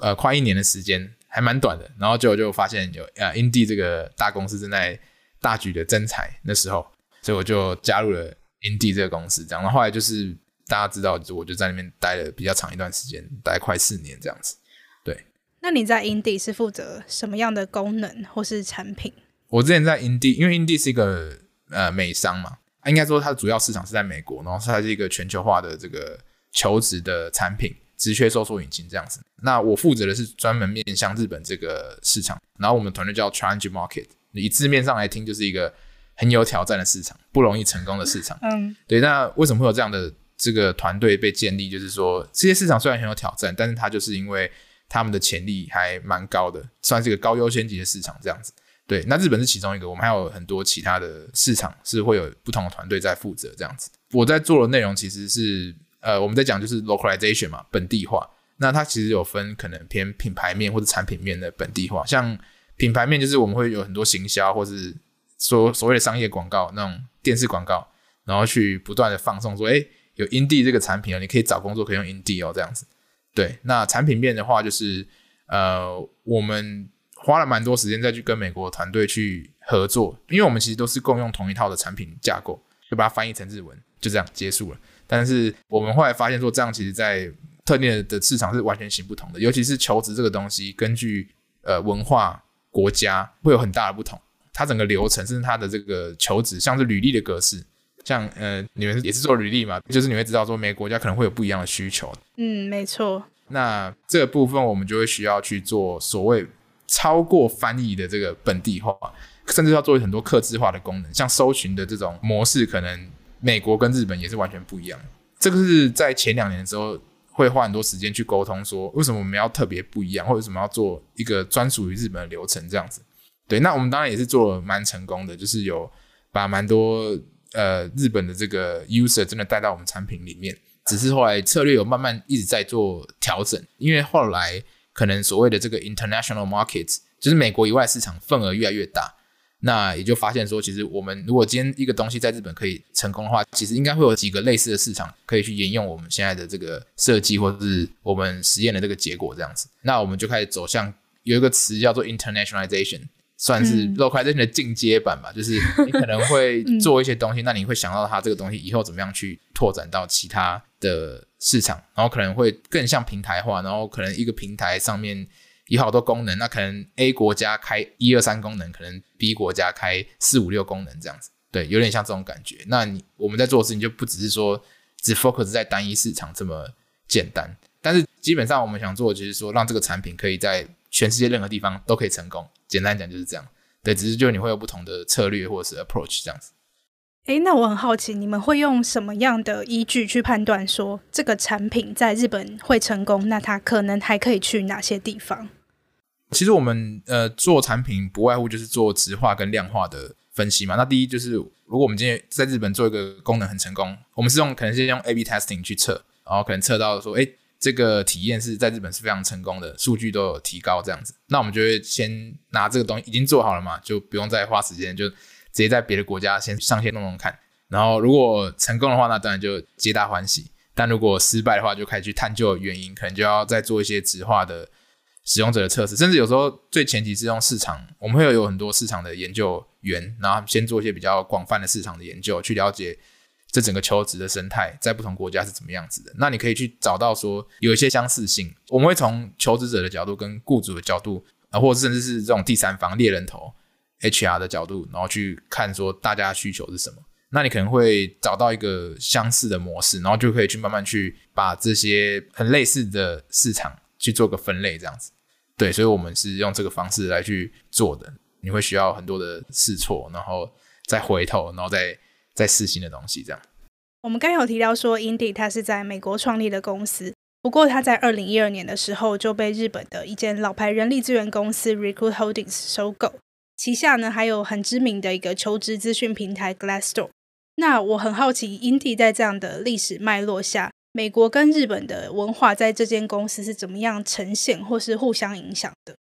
呃快一年的时间，还蛮短的。然后就就发现有呃 Indie 这个大公司正在大举的增财，那时候，所以我就加入了 Indie 这个公司。这样，然后后来就是大家知道，就我就在那边待了比较长一段时间，大概快四年这样子。对那你在 Indie 是负责什么样的功能或是产品？我之前在 Indie，因为 Indie 是一个呃美商嘛，应该说它的主要市场是在美国，然后它是一个全球化的这个求职的产品，职缺搜索引擎这样子。那我负责的是专门面向日本这个市场，然后我们团队叫 Challenge Market，以字面上来听就是一个很有挑战的市场，不容易成功的市场。嗯，对。那为什么会有这样的这个团队被建立？就是说，这些市场虽然很有挑战，但是它就是因为他们的潜力还蛮高的，算是一个高优先级的市场这样子。对。那日本是其中一个，我们还有很多其他的市场是会有不同的团队在负责这样子。我在做的内容其实是呃，我们在讲就是 localization 嘛，本地化。那它其实有分可能偏品牌面或者产品面的本地化，像品牌面就是我们会有很多行销或是。说所谓的商业广告，那种电视广告，然后去不断的放送，说，诶，有 indie 这个产品哦，你可以找工作可以用 indie 哦，这样子。对，那产品面的话，就是呃，我们花了蛮多时间再去跟美国团队去合作，因为我们其实都是共用同一套的产品架构，就把它翻译成日文，就这样结束了。但是我们后来发现说，这样其实在特定的市场是完全行不通的，尤其是求职这个东西，根据呃文化国家会有很大的不同。它整个流程，甚至它的这个求职，像是履历的格式，像呃，你们也是做履历嘛，就是你会知道说每个国家可能会有不一样的需求。嗯，没错。那这个部分我们就会需要去做所谓超过翻译的这个本地化，甚至要做很多客制化的功能，像搜寻的这种模式，可能美国跟日本也是完全不一样。这个是在前两年的时候会花很多时间去沟通，说为什么我们要特别不一样，或者什么要做一个专属于日本的流程这样子。对，那我们当然也是做了蛮成功的，就是有把蛮多呃日本的这个 user 真的带到我们产品里面，只是后来策略有慢慢一直在做调整，因为后来可能所谓的这个 international markets，就是美国以外市场份额越来越大，那也就发现说，其实我们如果今天一个东西在日本可以成功的话，其实应该会有几个类似的市场可以去沿用我们现在的这个设计或者是我们实验的这个结果这样子，那我们就开始走向有一个词叫做 internationalization。算是 localization 的进阶版吧，嗯，就是你可能会 做一些东西，嗯，那你会想到它这个东西以后怎么样去拓展到其他的市场，然后可能会更像平台化，然后可能一个平台上面有好多功能，那可能 A 国家开一二三功能，可能 B 国家开四五六功能这样子，对，有点像这种感觉。那你我们在做的事情就不只是说只 focus 在单一市场这么简单，但是基本上我们想做的就是说让这个产品可以在全世界任何地方都可以成功。简单讲就是这样，对，只是就你会有不同的策略或者是 approach 这样子。诶，那我很好奇，你们会用什么样的依据去判断说这个产品在日本会成功？那它可能还可以去哪些地方？其实我们呃做产品不外乎就是做直化跟量化的分析嘛。那第一就是如果我们今天在日本做一个功能很成功，我们是用可能是用 A/B testing 去测，然后可能测到说，诶。这个体验是在日本是非常成功的，数据都有提高这样子。那我们就会先拿这个东西已经做好了嘛，就不用再花时间，就直接在别的国家先上线弄弄看。然后如果成功的话，那当然就皆大欢喜；但如果失败的话，就开始去探究原因，可能就要再做一些质化的使用者的测试，甚至有时候最前提是用市场，我们会有很多市场的研究员，然后先做一些比较广泛的市场的研究，去了解。这整个求职的生态在不同国家是怎么样子的？那你可以去找到说有一些相似性。我们会从求职者的角度跟雇主的角度啊，或者甚至是这种第三方猎人头 HR 的角度，然后去看说大家需求是什么。那你可能会找到一个相似的模式，然后就可以去慢慢去把这些很类似的市场去做个分类，这样子。对，所以我们是用这个方式来去做的。你会需要很多的试错，然后再回头，然后再。再试新的东西，这样。我们刚有提到说，Indeed 它是在美国创立的公司，不过它在二零一二年的时候就被日本的一间老牌人力资源公司 Recruit Holdings 收购，旗下呢还有很知名的一个求职资讯平台 Glassdoor。那我很好奇，Indeed 在这样的历史脉络下，美国跟日本的文化在这间公司是怎么样呈现，或是互相影响的？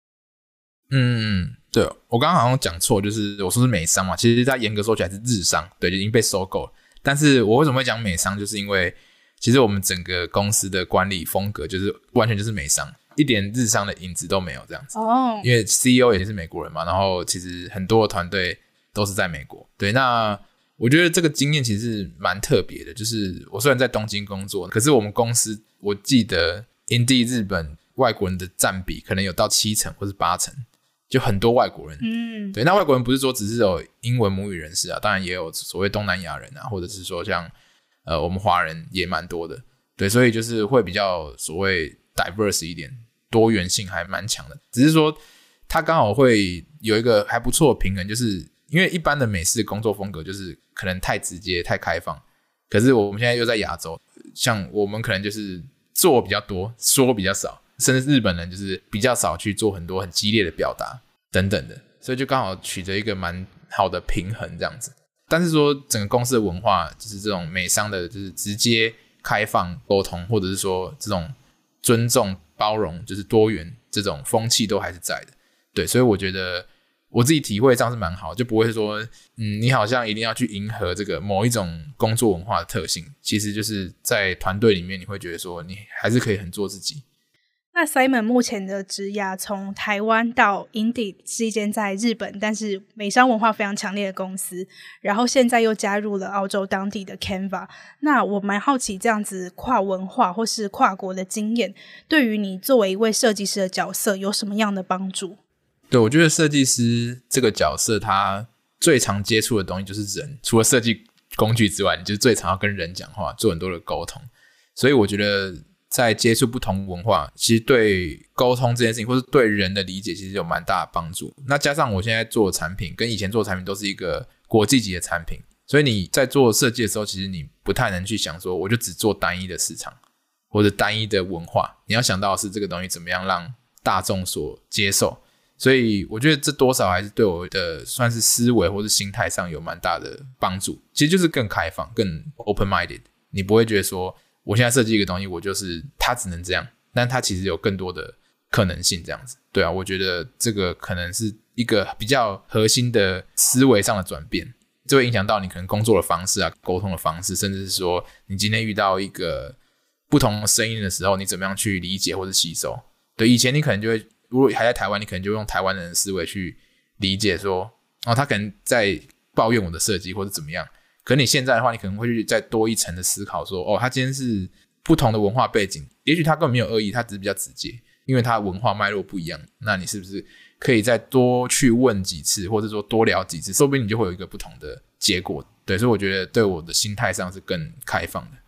嗯。对，我刚刚好像讲错，就是我说是美商嘛，其实它严格说起来是日商，对，就已经被收购了。但是我为什么会讲美商，就是因为其实我们整个公司的管理风格就是完全就是美商，一点日商的影子都没有这样子。哦，因为 CEO 也是美国人嘛，然后其实很多的团队都是在美国。对，那我觉得这个经验其实是蛮特别的，就是我虽然在东京工作，可是我们公司我记得 Indeed 日本外国人的占比可能有到七成或是八成。就很多外国人，嗯，对，那外国人不是说只是有英文母语人士啊，当然也有所谓东南亚人啊，或者是说像呃我们华人也蛮多的，对，所以就是会比较所谓 diverse 一点，多元性还蛮强的。只是说他刚好会有一个还不错的平衡，就是因为一般的美式工作风格就是可能太直接、太开放，可是我们现在又在亚洲，像我们可能就是做比较多，说比较少，甚至日本人就是比较少去做很多很激烈的表达等等的，所以就刚好取得一个蛮好的平衡这样子。但是说整个公司的文化就是这种美商的，就是直接开放沟通，或者是说这种尊重、包容，就是多元这种风气都还是在的。对，所以我觉得。我自己体会上是蛮好，就不会说，嗯，你好像一定要去迎合这个某一种工作文化的特性。其实就是在团队里面，你会觉得说，你还是可以很做自己。那 Simon 目前的职涯从台湾到 Indeed 是一间在日本，但是美商文化非常强烈的公司，然后现在又加入了澳洲当地的 Canva。那我蛮好奇，这样子跨文化或是跨国的经验，对于你作为一位设计师的角色有什么样的帮助？对，我觉得设计师这个角色，他最常接触的东西就是人。除了设计工具之外，你就是最常要跟人讲话，做很多的沟通。所以我觉得，在接触不同文化，其实对沟通这件事情，或是对人的理解，其实有蛮大的帮助。那加上我现在做的产品，跟以前做的产品都是一个国际级的产品，所以你在做设计的时候，其实你不太能去想说，我就只做单一的市场或者单一的文化。你要想到的是这个东西怎么样让大众所接受。所以我觉得这多少还是对我的算是思维或是心态上有蛮大的帮助。其实就是更开放、更 open-minded。你不会觉得说我现在设计一个东西，我就是它只能这样，但它其实有更多的可能性。这样子，对啊，我觉得这个可能是一个比较核心的思维上的转变，这会影响到你可能工作的方式啊、沟通的方式，甚至是说你今天遇到一个不同声音的时候，你怎么样去理解或者吸收。对，以前你可能就会。如果还在台湾，你可能就用台湾人的思维去理解说，哦，他可能在抱怨我的设计或者怎么样。可你现在的话，你可能会去再多一层的思考说，哦，他今天是不同的文化背景，也许他根本没有恶意，他只是比较直接，因为他文化脉络不一样。那你是不是可以再多去问几次，或者说多聊几次，说不定你就会有一个不同的结果。对，所以我觉得对我的心态上是更开放的。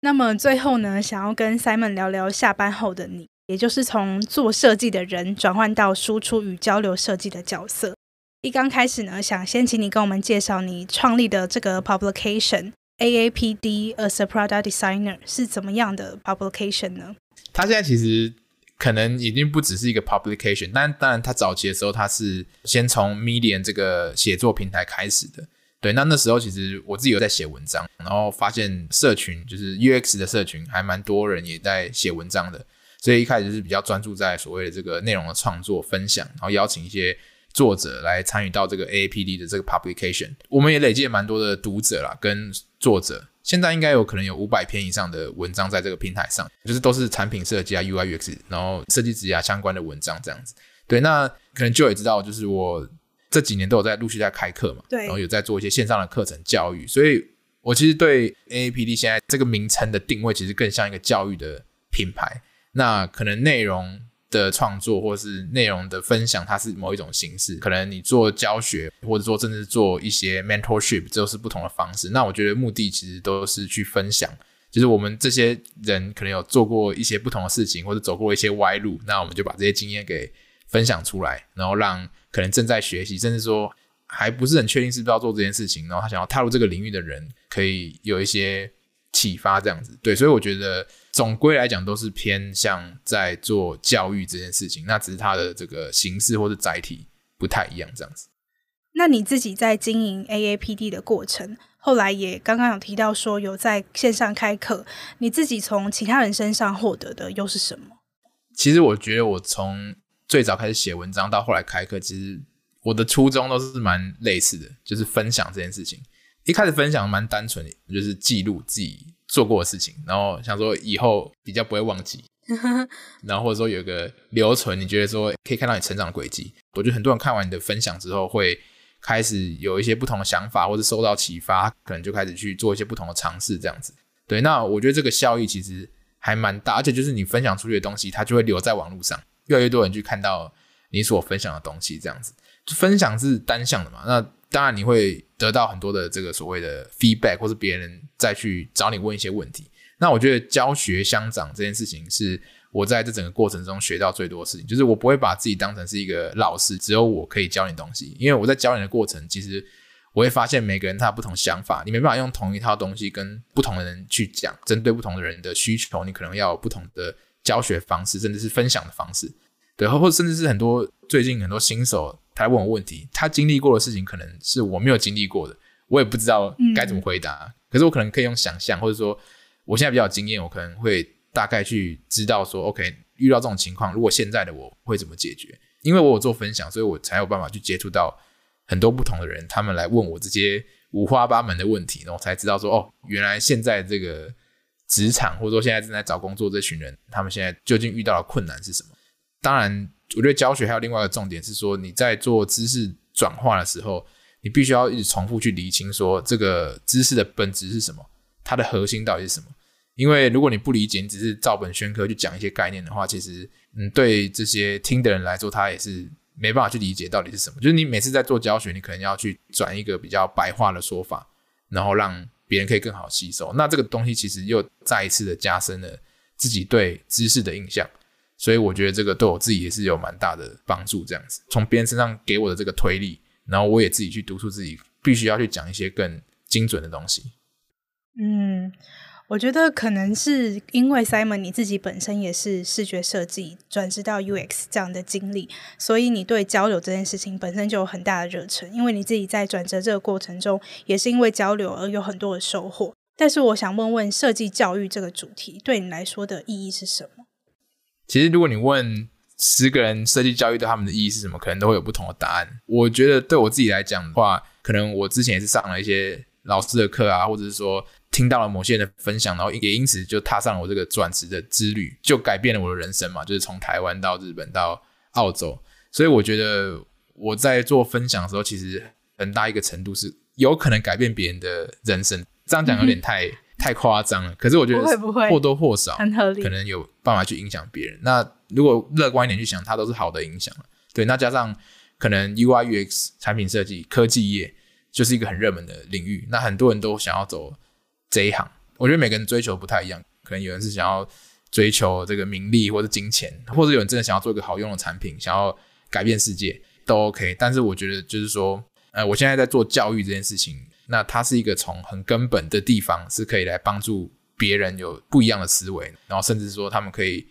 那么最后呢，想要跟 Simon 聊聊下班后的你。也就是从做设计的人转换到输出与交流设计的角色。一刚开始呢，想先请你跟我们介绍你创立的这个 publication AAPD as a Product Designer 是怎么样的 publication 呢？它现在其实可能已经不只是一个 publication，但当然它早期的时候，它是先从 Medium 这个写作平台开始的。对，那那时候其实我自己有在写文章，然后发现社群就是 UX 的社群，还蛮多人也在写文章的。所以一开始是比较专注在所谓的这个内容的创作分享，然后邀请一些作者来参与到这个 AAPD 的这个 publication。我们也累积了蛮多的读者啦，跟作者。现在应该有可能有五百篇以上的文章在这个平台上，就是都是产品设计啊、UI UX，然后设计职涯相关的文章这样子。对，那可能就也知道，就是我这几年都有在陆续在开课嘛，对，然后有在做一些线上的课程教育。所以我其实对 AAPD 现在这个名称的定位，其实更像一个教育的品牌。那可能内容的创作或是内容的分享，它是某一种形式。可能你做教学，或者说甚至做一些 mentorship，这都是不同的方式。那我觉得目的其实都是去分享，就是我们这些人可能有做过一些不同的事情，或者走过一些歪路，那我们就把这些经验给分享出来，然后让可能正在学习，甚至说还不是很确定是不是要做这件事情，然后他想要踏入这个领域的人，可以有一些启发，这样子。对，所以我觉得。总归来讲，都是偏向在做教育这件事情，那只是它的这个形式或者载体不太一样，这样子。那你自己在经营 AAPD 的过程，后来也刚刚有提到说有在线上开课，你自己从其他人身上获得的又是什么？其实我觉得我从最早开始写文章到后来开课，其实我的初衷都是蛮类似的，就是分享这件事情。一开始分享蛮单纯的，就是记录自己。做过的事情，然后想说以后比较不会忘记，然后或者说有个留存，你觉得说可以看到你成长的轨迹。我觉得很多人看完你的分享之后，会开始有一些不同的想法，或者受到启发，可能就开始去做一些不同的尝试，这样子。对，那我觉得这个效益其实还蛮大，而且就是你分享出去的东西，它就会留在网络上，越来越多人去看到你所分享的东西，这样子。分享是单向的嘛？那当然你会得到很多的这个所谓的 feedback，或是别人再去找你问一些问题。那我觉得教学相长这件事情是我在这整个过程中学到最多的事情，就是我不会把自己当成是一个老师，只有我可以教你东西。因为我在教你的过程，其实我会发现每个人他有不同想法，你没办法用同一套东西跟不同的人去讲，针对不同的人的需求，你可能要有不同的教学方式，甚至是分享的方式。对，或者甚至是很多最近很多新手他问我问题，他经历过的事情可能是我没有经历过的，我也不知道该怎么回答。嗯、可是我可能可以用想象，或者说我现在比较有经验，我可能会大概去知道说，OK，遇到这种情况，如果现在的我会怎么解决？因为我有做分享，所以我才有办法去接触到很多不同的人，他们来问我这些五花八门的问题，然后我才知道说，哦，原来现在这个职场或者说现在正在找工作这群人，他们现在究竟遇到的困难是什么？当然，我觉得教学还有另外一个重点是说，你在做知识转化的时候，你必须要一直重复去厘清，说这个知识的本质是什么，它的核心到底是什么。因为如果你不理解，你只是照本宣科去讲一些概念的话，其实，嗯，对这些听的人来说，他也是没办法去理解到底是什么。就是你每次在做教学，你可能要去转一个比较白话的说法，然后让别人可以更好吸收。那这个东西其实又再一次的加深了自己对知识的印象。所以我觉得这个对我自己也是有蛮大的帮助。这样子，从别人身上给我的这个推力，然后我也自己去督促自己，必须要去讲一些更精准的东西。嗯，我觉得可能是因为 Simon 你自己本身也是视觉设计转职到 UX 这样的经历，所以你对交流这件事情本身就有很大的热忱。因为你自己在转折这个过程中，也是因为交流而有很多的收获。但是我想问问，设计教育这个主题对你来说的意义是什么？其实，如果你问十个人设计教育对他们的意义是什么，可能都会有不同的答案。我觉得对我自己来讲的话，可能我之前也是上了一些老师的课啊，或者是说听到了某些人的分享，然后也因此就踏上了我这个转职的之旅，就改变了我的人生嘛。就是从台湾到日本到澳洲，所以我觉得我在做分享的时候，其实很大一个程度是有可能改变别人的人生。这样讲有点太。嗯太夸张了，可是我觉得或多或少很合理，可能有办法去影响别人。那如果乐观一点去想，它都是好的影响。对，那加上可能 UI UX 产品设计科技业就是一个很热门的领域，那很多人都想要走这一行。我觉得每个人追求不太一样，可能有人是想要追求这个名利或者金钱，或者有人真的想要做一个好用的产品，想要改变世界都 OK。但是我觉得就是说，呃，我现在在做教育这件事情。那它是一个从很根本的地方，是可以来帮助别人有不一样的思维，然后甚至说他们可以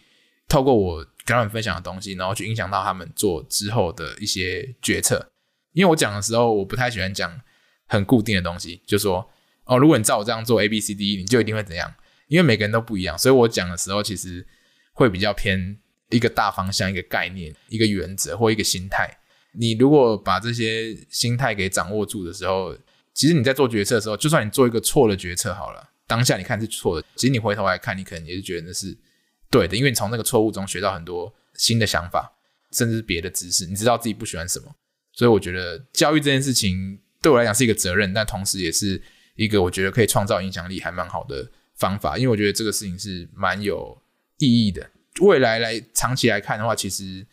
透过我跟他们分享的东西，然后去影响到他们做之后的一些决策。因为我讲的时候，我不太喜欢讲很固定的东西，就说哦，如果你照我这样做 A B C D，你就一定会怎样？因为每个人都不一样，所以我讲的时候其实会比较偏一个大方向、一个概念、一个原则或一个心态。你如果把这些心态给掌握住的时候，其实你在做决策的时候，就算你做一个错的决策好了，当下你看是错的，其实你回头来看，你可能也是觉得那是对的，因为你从那个错误中学到很多新的想法，甚至是别的知识，你知道自己不喜欢什么。所以我觉得教育这件事情对我来讲是一个责任，但同时也是一个我觉得可以创造影响力还蛮好的方法，因为我觉得这个事情是蛮有意义的。未来来长期来看的话，其实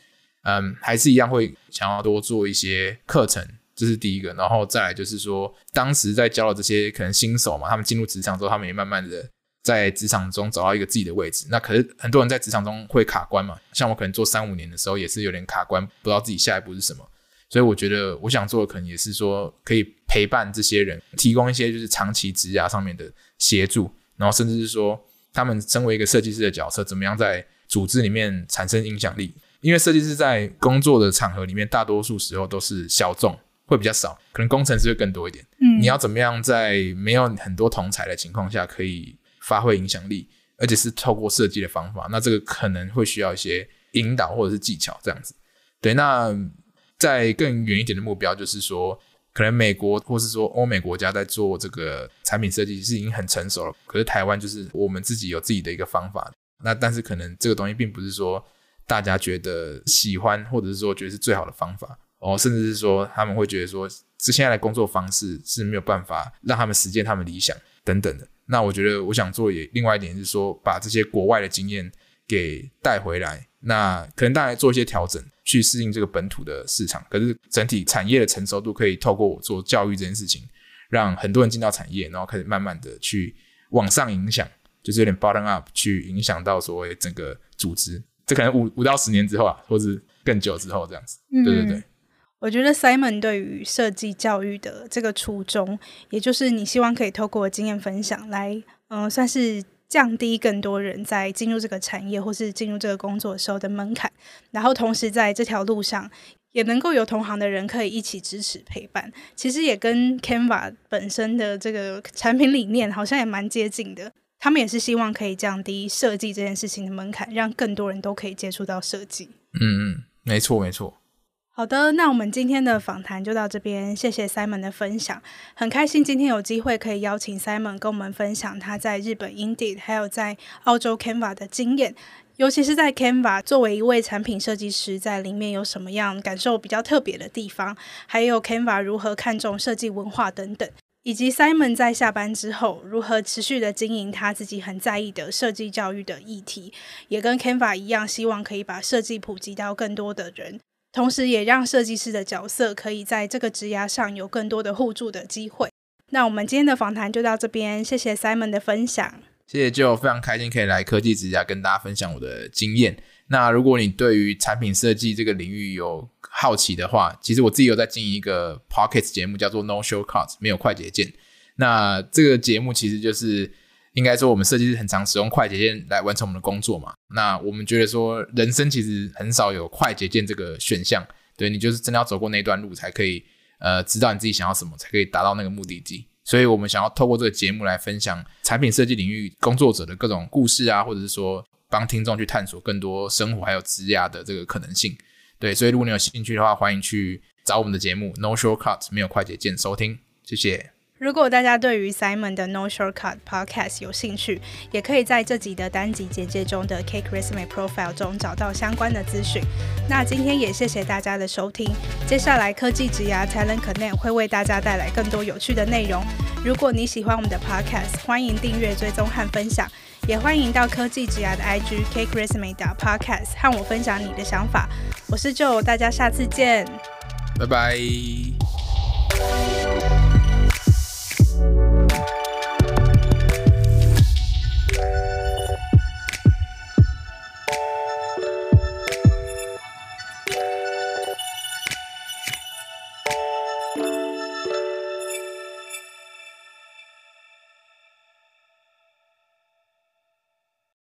嗯还是一样会想要多做一些课程。这是第一个，然后再来就是说，当时在教了这些可能新手嘛，他们进入职场之后，他们也慢慢的在职场中找到一个自己的位置。那可是很多人在职场中会卡关嘛，像我可能做三五年的时候也是有点卡关，不知道自己下一步是什么。所以我觉得我想做的可能也是说，可以陪伴这些人，提供一些就是长期职涯上面的协助，然后甚至是说，他们身为一个设计师的角色，怎么样在组织里面产生影响力？因为设计师在工作的场合里面，大多数时候都是小众。会比较少，可能工程师会更多一点。嗯，你要怎么样在没有很多同才的情况下，可以发挥影响力，而且是透过设计的方法，那这个可能会需要一些引导或者是技巧这样子。对，那在更远一点的目标，就是说，可能美国或是说欧美国家在做这个产品设计是已经很成熟了，可是台湾就是我们自己有自己的一个方法。那但是可能这个东西并不是说大家觉得喜欢，或者是说觉得是最好的方法。哦，甚至是说他们会觉得说，这现在的工作方式是没有办法让他们实践他们理想等等的。那我觉得我想做也另外一点是说，把这些国外的经验给带回来。那可能大家做一些调整，去适应这个本土的市场。可是整体产业的成熟度可以透过我做教育这件事情，让很多人进到产业，然后开始慢慢的去往上影响。就是有点 bottom up 去影响到所谓整个组织。这可能五五到十年之后啊，或是更久之后这样子。嗯、对对对。我觉得 Simon 对于设计教育的这个初衷，也就是你希望可以透过经验分享来，嗯、算是降低更多人在进入这个产业或是进入这个工作时候的门槛，然后同时在这条路上也能够有同行的人可以一起支持陪伴。其实也跟 Canva 本身的这个产品理念好像也蛮接近的。他们也是希望可以降低设计这件事情的门槛，让更多人都可以接触到设计。嗯嗯，没错没错。好的，那我们今天的访谈就到这边，谢谢 Simon 的分享，很开心今天有机会可以邀请 Simon 跟我们分享他在日本 Indeed 还有在澳洲 Canva 的经验，尤其是在 Canva 作为一位产品设计师，在里面有什么样感受比较特别的地方，还有 Canva 如何看重设计文化等等，以及 Simon 在下班之后如何持续的经营他自己很在意的设计教育的议题，也跟 Canva 一样，希望可以把设计普及到更多的人。同时，也让设计师的角色可以在这个职涯上有更多的互助的机会。那我们今天的访谈就到这边，谢谢 Simon 的分享。谢谢，就非常开心可以来科技职涯跟大家分享我的经验。那如果你对于产品设计这个领域有好奇的话，其实我自己有在经营一个 Podcast 节目，叫做 No Shortcuts，没有快捷键。那这个节目其实就是。应该说，我们设计师很常使用快捷键来完成我们的工作嘛。那我们觉得说，人生其实很少有快捷键这个选项。对，你就是真的要走过那段路，才可以呃知道你自己想要什么，才可以达到那个目的地。所以我们想要透过这个节目来分享产品设计领域工作者的各种故事啊，或者是说帮听众去探索更多生活还有职涯的这个可能性。对，所以如果你有兴趣的话，欢迎去找我们的节目 No Shortcuts 没有快捷键收听。谢谢。如果大家对于 Simon 的 No Shortcut Podcast 有兴趣，也可以在这集的单集简介中的 Cake Resume Profile 中找到相关的资讯。那今天也谢谢大家的收听。接下来科技职涯 Talent Connect 会为大家带来更多有趣的内容。如果你喜欢我们的 Podcast，欢迎订阅、追踪和分享，也欢迎到科技职涯的 IG Cake Resume Podcast 和我分享你的想法。我是 Joe，大家下次见，拜拜。